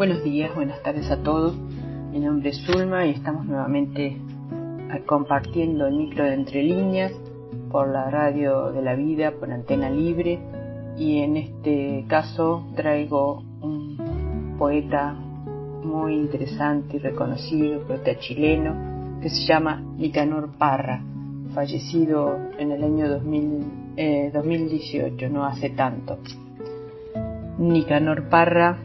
Buenos días, buenas tardes a todos. Mi nombre es Zulma y estamos nuevamente compartiendo el micro de Entre Líneas por la radio de la vida, por antena libre. Y en este caso traigo un poeta muy interesante y reconocido, poeta chileno, que se llama Nicanor Parra, fallecido en el año 2000, 2018, eh, no hace tanto. Nicanor Parra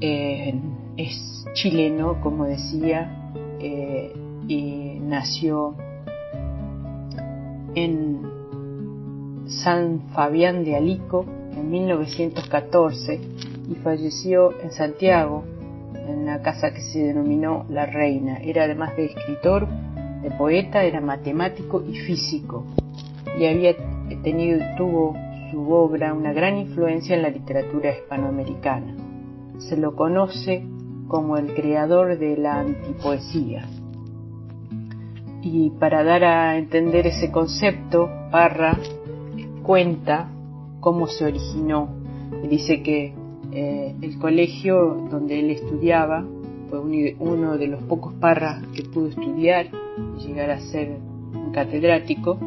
es chileno, como decía, eh, y nació en San Fabián de Alico en 1914 y falleció en Santiago, en la casa que se denominó La Reina. Era además de escritor, de poeta, era matemático y físico y había tenido, tuvo su obra una gran influencia en la literatura hispanoamericana se lo conoce como el creador de la antipoesía. Y para dar a entender ese concepto, Parra cuenta cómo se originó. Dice que eh, el colegio donde él estudiaba fue uno de los pocos Parras que pudo estudiar y llegar a ser un catedrático.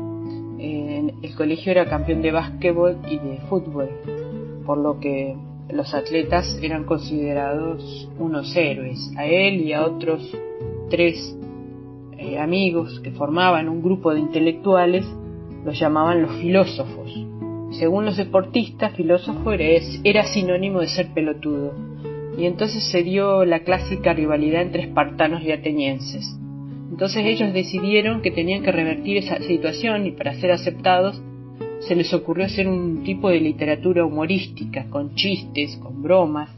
Eh, el colegio era campeón de básquetbol y de fútbol, por lo que los atletas eran considerados unos héroes. A él y a otros tres eh, amigos que formaban un grupo de intelectuales los llamaban los filósofos. Según los deportistas, filósofo era, era sinónimo de ser pelotudo. Y entonces se dio la clásica rivalidad entre espartanos y atenienses. Entonces ellos decidieron que tenían que revertir esa situación y para ser aceptados se les ocurrió hacer un tipo de literatura humorística, con chistes, con bromas,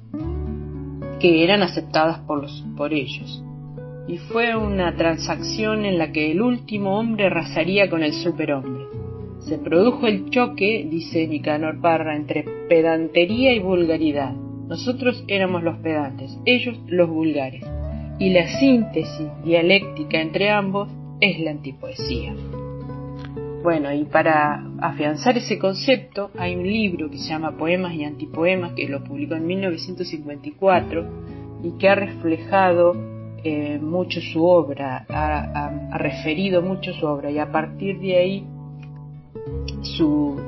que eran aceptadas por, los, por ellos. Y fue una transacción en la que el último hombre arrasaría con el superhombre. Se produjo el choque, dice Nicanor Parra, entre pedantería y vulgaridad. Nosotros éramos los pedantes, ellos los vulgares. Y la síntesis dialéctica entre ambos es la antipoesía. Bueno, y para afianzar ese concepto hay un libro que se llama Poemas y Antipoemas, que lo publicó en 1954 y que ha reflejado eh, mucho su obra, ha, referido mucho su obra y a partir de ahí su,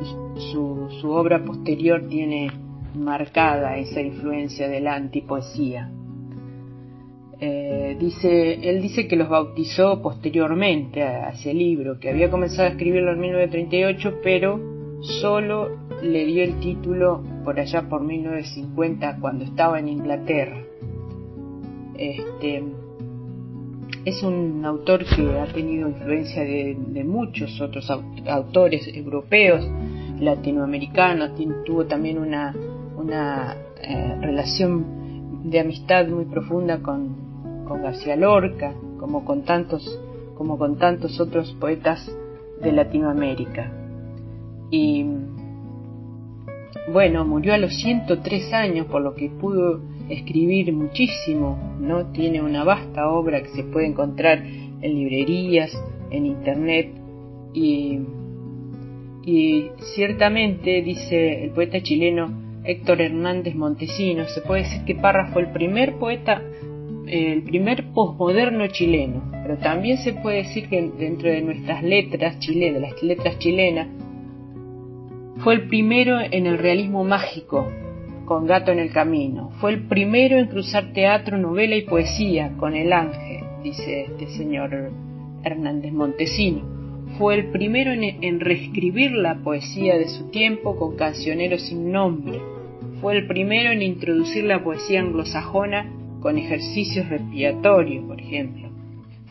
su obra posterior tiene marcada esa influencia de la antipoesía. Eh, dice, él dice que los bautizó posteriormente a, ese libro, que había comenzado a escribirlo en 1938, pero solo le dio el título por allá por 1950, cuando estaba en Inglaterra. Este, es un autor que ha tenido influencia de, muchos otros autores europeos, latinoamericanos, tuvo también una, una eh, relación de amistad muy profunda con, con García Lorca, como con tantos, como con tantos otros poetas de Latinoamérica. Y bueno, murió a los 103 años, por lo que pudo escribir muchísimo, ¿no? Tiene una vasta obra que se puede encontrar en librerías, en internet y, y ciertamente, dice el poeta chileno Héctor Hernández Montesinos, se puede decir que Parra fue el primer poeta el primer posmoderno chileno, pero también se puede decir que dentro de nuestras letras chilenas, las letras chilenas, fue el primero en el realismo mágico, con Gato en el Camino. Fue el primero en cruzar teatro, novela y poesía con El Ángel, dice este señor Hernández Montesino. Fue el primero en, reescribir la poesía de su tiempo con cancioneros sin nombre. Fue el primero en introducir la poesía anglosajona con ejercicios respiratorios, por ejemplo.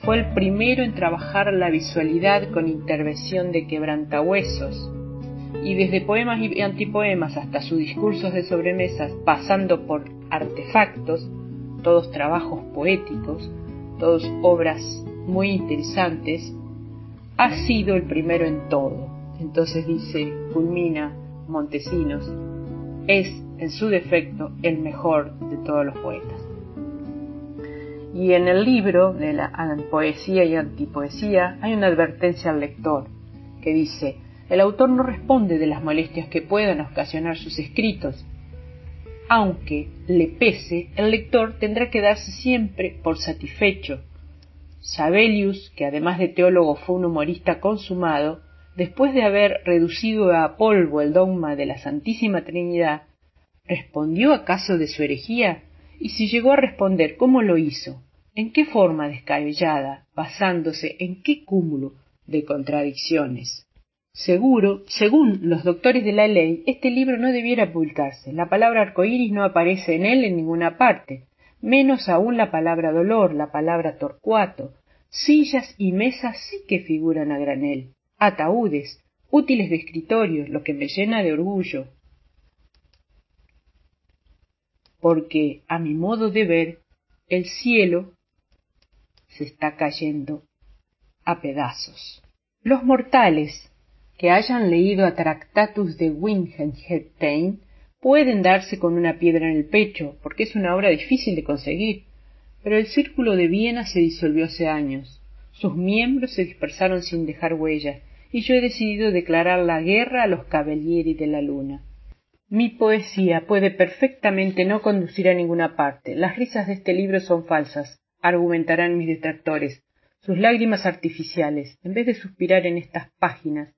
Fue el primero en trabajar la visualidad con intervención de quebrantahuesos, y desde poemas y antipoemas hasta sus discursos de sobremesas, pasando por artefactos, todos trabajos poéticos, todos obras muy interesantes, ha sido el primero en todo. Entonces dice, culmina Montesinos, es en su defecto el mejor de todos los poetas. Y en el libro de la poesía y antipoesía hay una advertencia al lector que dice, el autor no responde de las molestias que puedan ocasionar sus escritos. aunque le pese, el lector tendrá que darse siempre por satisfecho. Sabelius, que además de teólogo fue un humorista consumado, después de haber reducido a polvo el dogma de la Santísima Trinidad, ¿respondió acaso de su herejía? Y si llegó a responder, ¿cómo lo hizo? ¿En qué forma descabellada? ¿Basándose en qué cúmulo de contradicciones? Seguro, según los doctores de la ley, este libro no debiera publicarse. La palabra arcoíris no aparece en él en ninguna parte, menos aún la palabra dolor, la palabra torcuato. Sillas y mesas sí que figuran a granel, ataúdes, útiles de escritorio, lo que me llena de orgullo. Porque, a mi modo de ver, el cielo se está cayendo a pedazos. Los mortales, que hayan leído a Tractatus de Wittgenstein pueden darse con una piedra en el pecho, porque es una obra difícil de conseguir. Pero el Círculo de Viena se disolvió hace años. Sus miembros se dispersaron sin dejar huella, y yo he decidido declarar la guerra a los Cavalieri de la Luna. Mi poesía puede perfectamente no conducir a ninguna parte. Las risas de este libro son falsas, argumentarán mis detractores. Sus lágrimas artificiales, en vez de suspirar en estas páginas,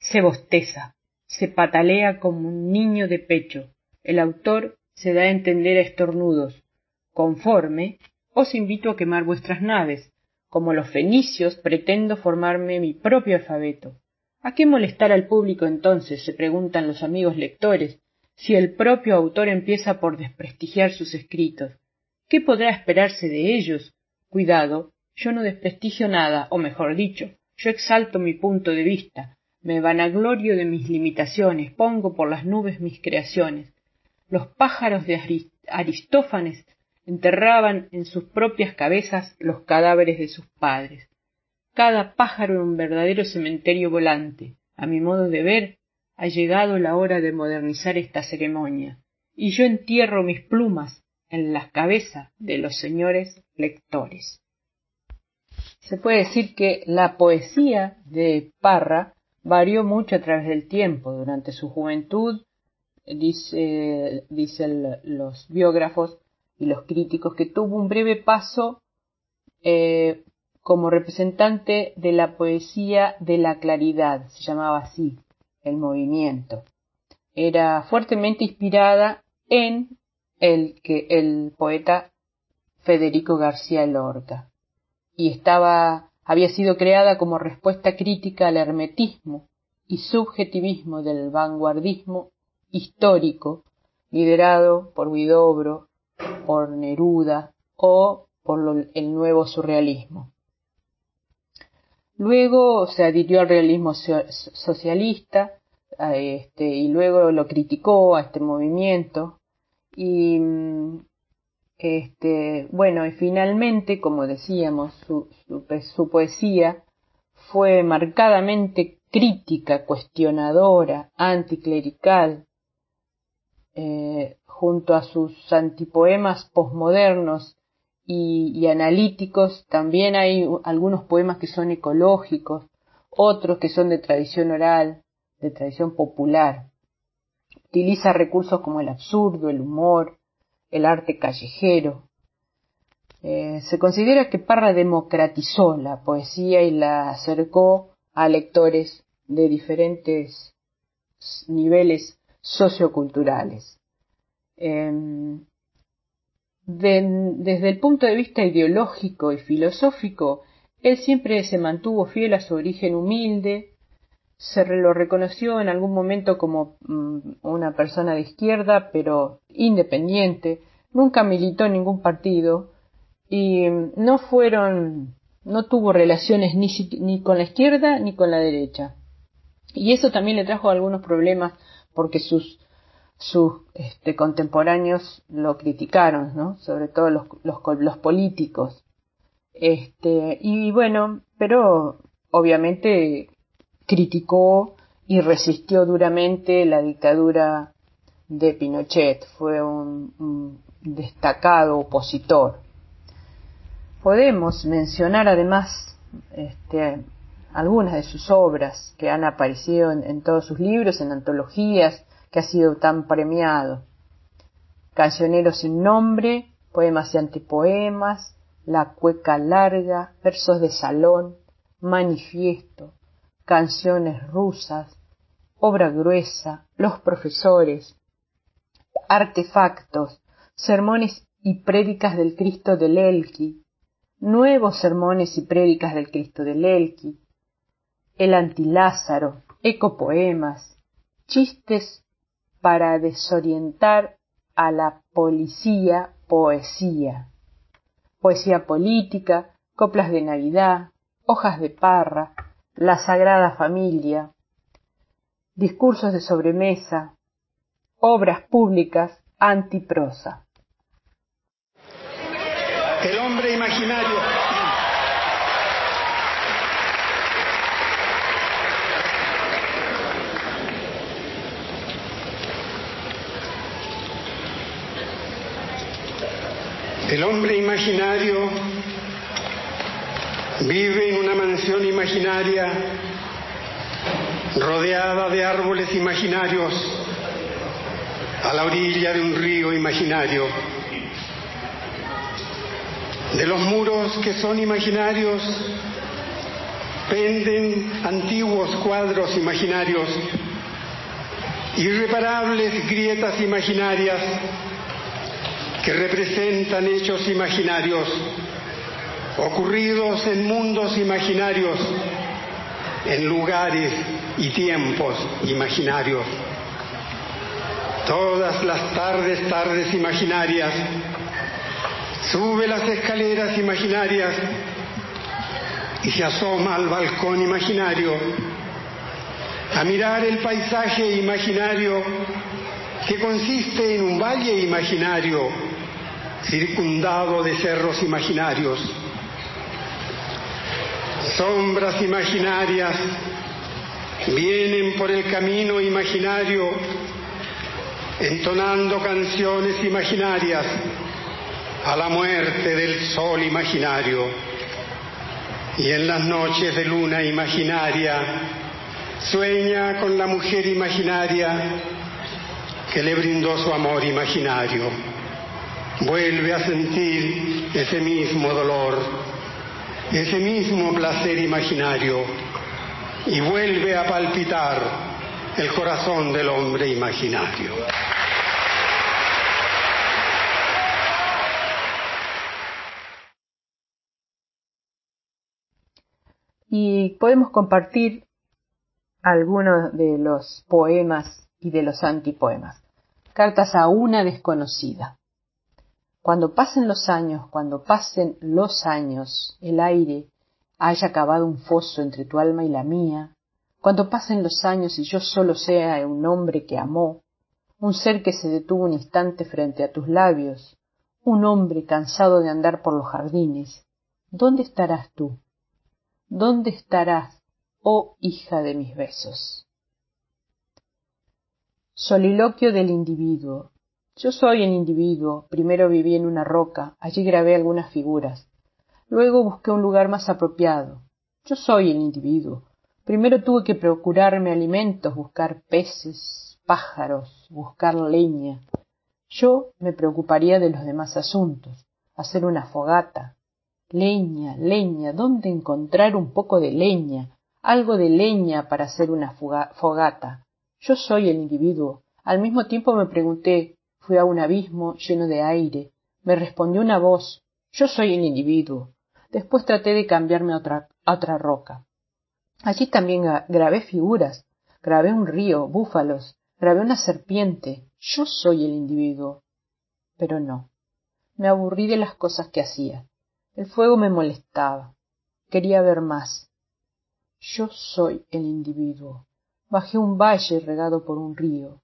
se bosteza, se patalea como un niño de pecho. El autor se da a entender a estornudos. Conforme, os invito a quemar vuestras naves. Como los fenicios, pretendo formarme mi propio alfabeto. ¿A qué molestar al público entonces? se preguntan los amigos lectores, si el propio autor empieza por desprestigiar sus escritos. ¿Qué podrá esperarse de ellos? Cuidado, yo no desprestigio nada, o mejor dicho, yo exalto mi punto de vista, me vanaglorio de mis limitaciones, pongo por las nubes mis creaciones. Los pájaros de Aristófanes enterraban en sus propias cabezas los cadáveres de sus padres. Cada pájaro era un verdadero cementerio volante. A mi modo de ver, ha llegado la hora de modernizar esta ceremonia, y yo entierro mis plumas en las cabezas de los señores lectores. Se puede decir que la poesía de Parra varió mucho a través del tiempo. Durante su juventud, dice, dicen los biógrafos y los críticos, que tuvo un breve paso eh, como representante de la poesía de la claridad, se llamaba así el movimiento. Era fuertemente inspirada en el que el poeta Federico García Lorca y estaba había sido creada como respuesta crítica al hermetismo y subjetivismo del vanguardismo histórico liderado por Guidobro, por Neruda o por el nuevo surrealismo. Luego se adhirió al realismo socialista este, y luego lo criticó a este movimiento. Y mm, este, bueno, y finalmente, como decíamos, su, poesía fue marcadamente crítica, cuestionadora, anticlerical, eh, junto a sus antipoemas posmodernos y, analíticos, también hay algunos poemas que son ecológicos, otros que son de tradición oral, de tradición popular. Utiliza recursos como el absurdo, el humor, el arte callejero. Eh, se considera que Parra democratizó la poesía y la acercó a lectores de diferentes niveles socioculturales. Desde el punto de vista ideológico y filosófico, él siempre se mantuvo fiel a su origen humilde, se lo reconoció en algún momento como mm, una persona de izquierda, pero independiente, nunca militó en ningún partido y mm, no fueron, no tuvo relaciones ni, ni con la izquierda ni con la derecha. Y eso también le trajo algunos problemas porque sus, sus este, contemporáneos lo criticaron, ¿no? Sobre todo los, políticos. Este, y bueno, pero obviamente criticó y resistió duramente la dictadura de Pinochet, fue un, destacado opositor. Podemos mencionar además este, algunas de sus obras que han aparecido en, todos sus libros, en antologías, que ha sido tan premiado. Cancionero sin nombre, poemas y antipoemas, la cueca larga, versos de salón, manifiesto, canciones rusas, obra gruesa, los profesores, artefactos, sermones y prédicas del Cristo del Elqui, nuevos sermones y prédicas del Cristo del Elqui, el antilázaro, ecopoemas, chistes para desorientar a la policía poesía, poesía política, coplas de Navidad, hojas de parra, la Sagrada Familia, discursos de sobremesa, obras públicas antiprosa. El hombre imaginario. El hombre imaginario vive en una mansión imaginaria rodeada de árboles imaginarios a la orilla de un río imaginario. De los muros que son imaginarios penden antiguos cuadros imaginarios, irreparables grietas imaginarias que representan hechos imaginarios ocurridos en mundos imaginarios, en lugares y tiempos imaginarios. Todas las tardes, tardes imaginarias, sube las escaleras imaginarias y se asoma al balcón imaginario a mirar el paisaje imaginario que consiste en un valle imaginario circundado de cerros imaginarios sombras imaginarias vienen por el camino imaginario entonando canciones imaginarias a la muerte del sol imaginario y en las noches de luna imaginaria sueña con la mujer imaginaria que le brindó su amor imaginario. Vuelve a sentir ese mismo dolor ese mismo placer imaginario y vuelve a palpitar el corazón del hombre imaginario. Y podemos compartir algunos de los poemas y de los antipoemas. Cartas a una desconocida. Cuando pasen los años, cuando pasen los años, el aire haya cavado un foso entre tu alma y la mía, cuando pasen los años y yo solo sea un hombre que amó, un ser que se detuvo un instante frente a tus labios, un hombre cansado de andar por los jardines, ¿dónde estarás tú? ¿Dónde estarás, oh hija de mis besos? Soliloquio del individuo, yo soy el individuo. Primero viví en una roca, allí grabé algunas figuras. Luego busqué un lugar más apropiado. Yo soy el individuo. Primero tuve que procurarme alimentos, buscar peces, pájaros, buscar leña. Yo me preocuparía de los demás asuntos, hacer una fogata. Leña, leña, ¿dónde encontrar un poco de leña? Algo de leña para hacer una fogata. Yo soy el individuo. Al mismo tiempo me pregunté, Fui a un abismo lleno de aire. Me respondió una voz. Yo soy el individuo. Después traté de cambiarme a otra, otra roca. Allí también grabé figuras. Grabé un río, búfalos. Grabé una serpiente. Yo soy el individuo. Pero no. Me aburrí de las cosas que hacía. El fuego me molestaba. Quería ver más. Yo soy el individuo. Bajé un valle regado por un río.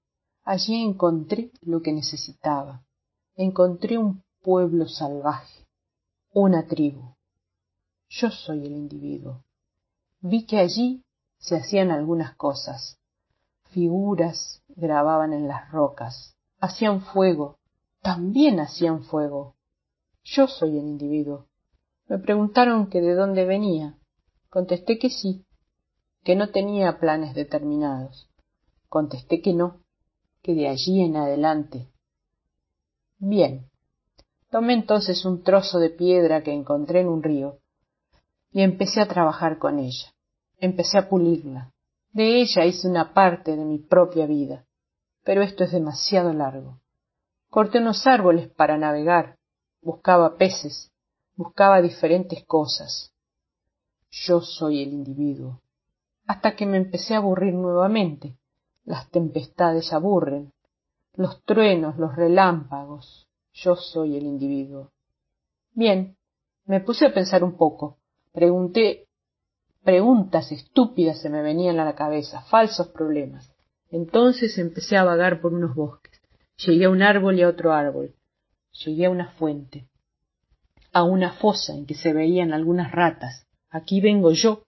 Allí encontré lo que necesitaba. Encontré un pueblo salvaje, una tribu. Yo soy el individuo. Vi que allí se hacían algunas cosas. Figuras grababan en las rocas. Hacían fuego. También hacían fuego. Yo soy el individuo. Me preguntaron que de dónde venía. Contesté que sí, que no tenía planes determinados. Contesté que no, que de allí en adelante. Bien. Tomé entonces un trozo de piedra que encontré en un río y empecé a trabajar con ella. Empecé a pulirla. De ella hice una parte de mi propia vida. Pero esto es demasiado largo. Corté unos árboles para navegar, buscaba peces, buscaba diferentes cosas. Yo soy el individuo. Hasta que me empecé a aburrir nuevamente. Las tempestades aburren, los truenos, los relámpagos. Yo soy el individuo. Bien, me puse a pensar un poco. Pregunté preguntas estúpidas se me venían a la cabeza, falsos problemas. Entonces empecé a vagar por unos bosques. Llegué a un árbol y a otro árbol. Llegué a una fuente, a una fosa en que se veían algunas ratas. Aquí vengo yo,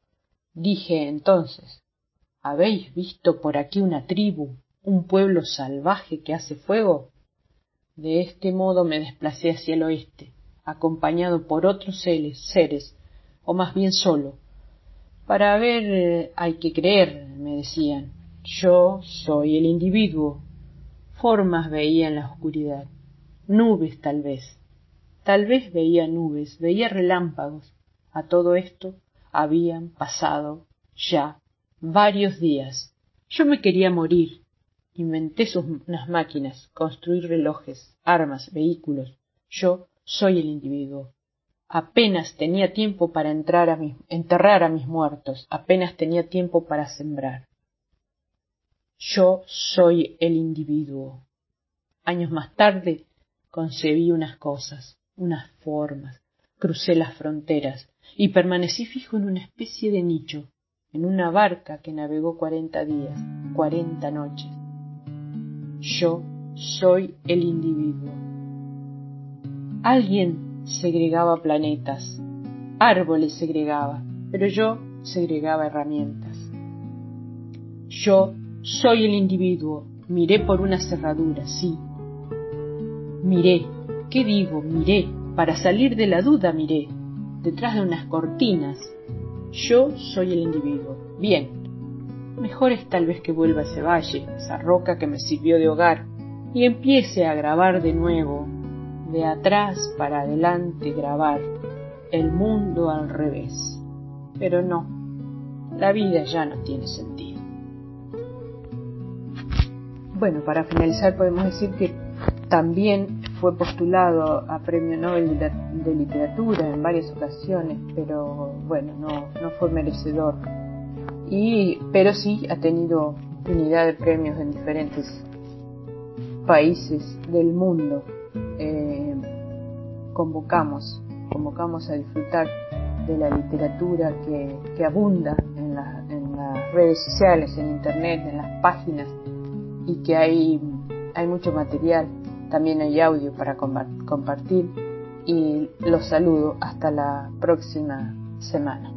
dije entonces. ¿Habéis visto por aquí una tribu, un pueblo salvaje que hace fuego? De este modo me desplacé hacia el oeste, acompañado por otros seres, o más bien solo. Para ver hay que creer, me decían. Yo soy el individuo, Formas veía en la oscuridad, nubes tal vez, tal vez veía nubes, veía relámpagos. A todo esto habían pasado ya varios días. Yo me quería morir. Inventé unas máquinas, construir relojes, armas, vehículos. Yo soy el individuo. Apenas tenía tiempo para entrar a enterrar a mis muertos, apenas tenía tiempo para sembrar. Yo soy el individuo. Años más tarde concebí unas cosas, unas formas, crucé las fronteras y permanecí fijo en una especie de nicho, en una barca que navegó cuarenta días, cuarenta noches. Yo soy el individuo. Alguien segregaba planetas, árboles segregaba, pero yo segregaba herramientas. Yo soy el individuo. Miré por una cerradura, sí. Miré. ¿Qué digo? Miré. Para salir de la duda miré. Detrás de unas cortinas. Yo soy el individuo. Bien. Mejor es tal vez que vuelva a ese valle, esa roca que me sirvió de hogar, y empiece a grabar de nuevo, de atrás para adelante grabar, el mundo al revés. Pero no, la vida ya no tiene sentido. Bueno, para finalizar podemos decir que también fue postulado a Premio Nobel de, Literatura en varias ocasiones, pero bueno, no, fue merecedor. Y, pero sí ha tenido unidad de premios en diferentes países del mundo. Eh, convocamos, convocamos a disfrutar de la literatura que, abunda en las redes sociales, en internet, en las páginas y que hay, hay mucho material, también hay audio para compartir y los saludo hasta la próxima semana.